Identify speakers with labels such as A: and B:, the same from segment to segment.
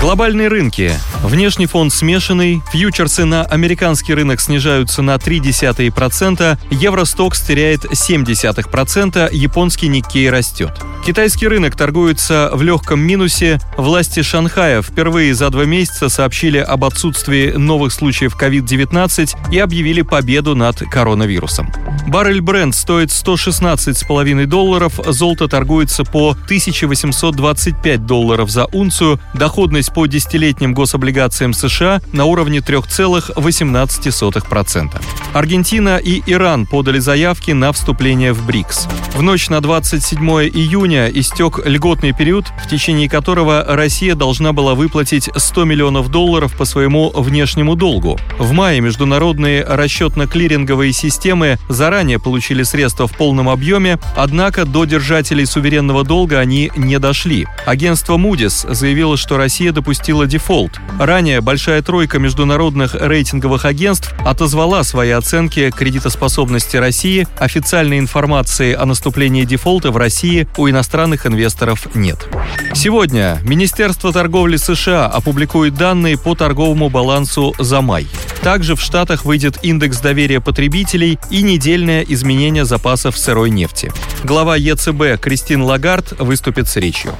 A: Глобальные рынки. Внешний фон смешанный, фьючерсы на американский рынок снижаются на 0,3%, Евростокс теряет 0,7%, японский Никкей растет. Китайский рынок торгуется в легком минусе. Власти Шанхая впервые за два месяца сообщили об отсутствии новых случаев COVID-19 и объявили победу над коронавирусом. Баррель бренд стоит 116,5 долларов, золото торгуется по 1825 долларов за унцию, доходность по десятилетним гособлигациям США на уровне 3,18%. Аргентина и Иран подали заявки на вступление в БРИКС. В ночь на 27 июня истек льготный период, в течение которого Россия должна была выплатить 100 миллионов долларов по своему внешнему долгу. В мае международные расчетно-клиринговые системы заранее получили средства в полном объеме, однако до держателей суверенного долга они не дошли. Агентство Moody's заявило, что Россия допустила дефолт. Ранее большая тройка международных рейтинговых агентств отозвала свои оценки кредитоспособности России. Официальной информации о наступлении дефолта в России у иностранных инвесторов нет. Сегодня Министерство торговли США опубликует данные по торговому балансу за май. Также в Штатах выйдет индекс доверия потребителей и недельное изменение запасов сырой нефти. Глава ЕЦБ Кристин Лагард выступит с речью.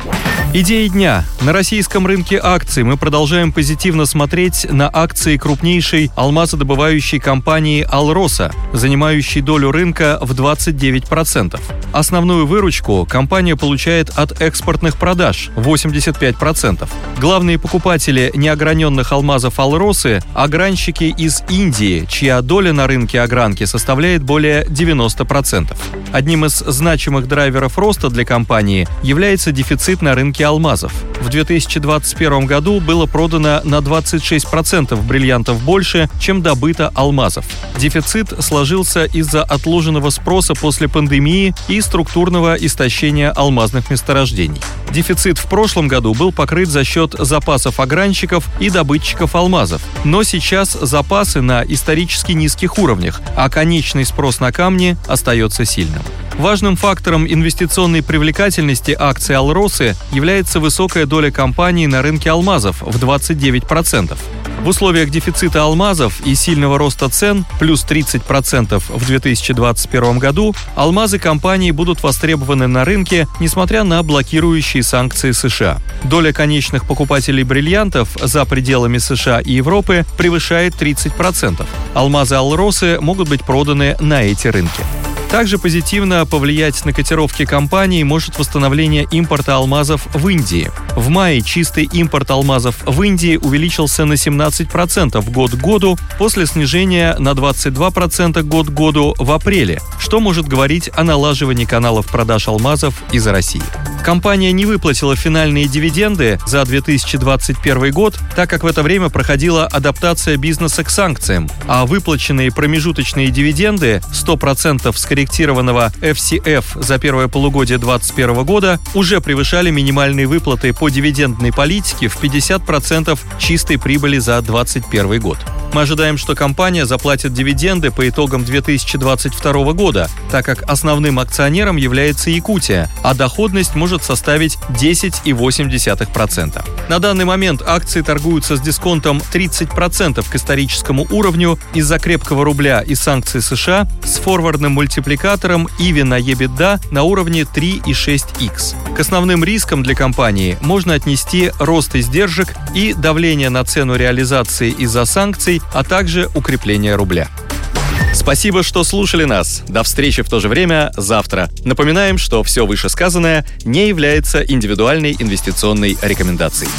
A: Идеи дня. На российском рынке акций мы продолжаем позитивно смотреть на акции крупнейшей алмазодобывающей компании «Алроса», занимающей долю рынка в 29%. Основную выручку компания получает от экспортных продаж – 85%. Главные покупатели неограненных алмазов «Алросы» – огранщики из Индии, чья доля на рынке огранки составляет более 90%. Одним из значимых драйверов роста для компании является дефицит на рынке алмазов. В 2021 году было продано на 26% бриллиантов больше, чем добыто алмазов. Дефицит сложился из-за отложенного спроса после пандемии и структурного истощения алмазных месторождений. Дефицит в прошлом году был покрыт за счет запасов огранщиков и добытчиков алмазов, но сейчас запасы на исторически низких уровнях, а конечный спрос на камни остается сильным. Важным фактором инвестиционной привлекательности акций Алросы является высокая доля компаний на рынке алмазов в 29%. В условиях дефицита алмазов и сильного роста цен, плюс 30% в 2021 году, алмазы компании будут востребованы на рынке, несмотря на блокирующие санкции США. Доля конечных покупателей бриллиантов за пределами США и Европы превышает 30%. Алмазы Алросы могут быть проданы на эти рынки. Также позитивно повлиять на котировки компании может восстановление импорта алмазов в Индии. В мае чистый импорт алмазов в Индии увеличился на 17% год к году после снижения на 22% год к году в апреле, что может говорить о налаживании каналов продаж алмазов из России. Компания не выплатила финальные дивиденды за 2021 год, так как в это время проходила адаптация бизнеса к санкциям, а выплаченные промежуточные дивиденды 100% скорректированного FCF за первое полугодие 2021 года уже превышали минимальные выплаты по дивидендной политике в 50% чистой прибыли за 2021 год. Мы ожидаем, что компания заплатит дивиденды по итогам 2022 года, так как основным акционером является Якутия, а доходность может составить 10,8%. На данный момент акции торгуются с дисконтом 30% к историческому уровню из-за крепкого рубля и санкций США с форвардным мультипликатором EV на EBITDA на уровне 3,6x. К основным рискам для компании можно отнести рост издержек и давление на цену реализации из-за санкций, а также укрепление рубля. Спасибо, что слушали нас. До встречи в то же время завтра. Напоминаем, что все вышесказанное не является индивидуальной инвестиционной рекомендацией.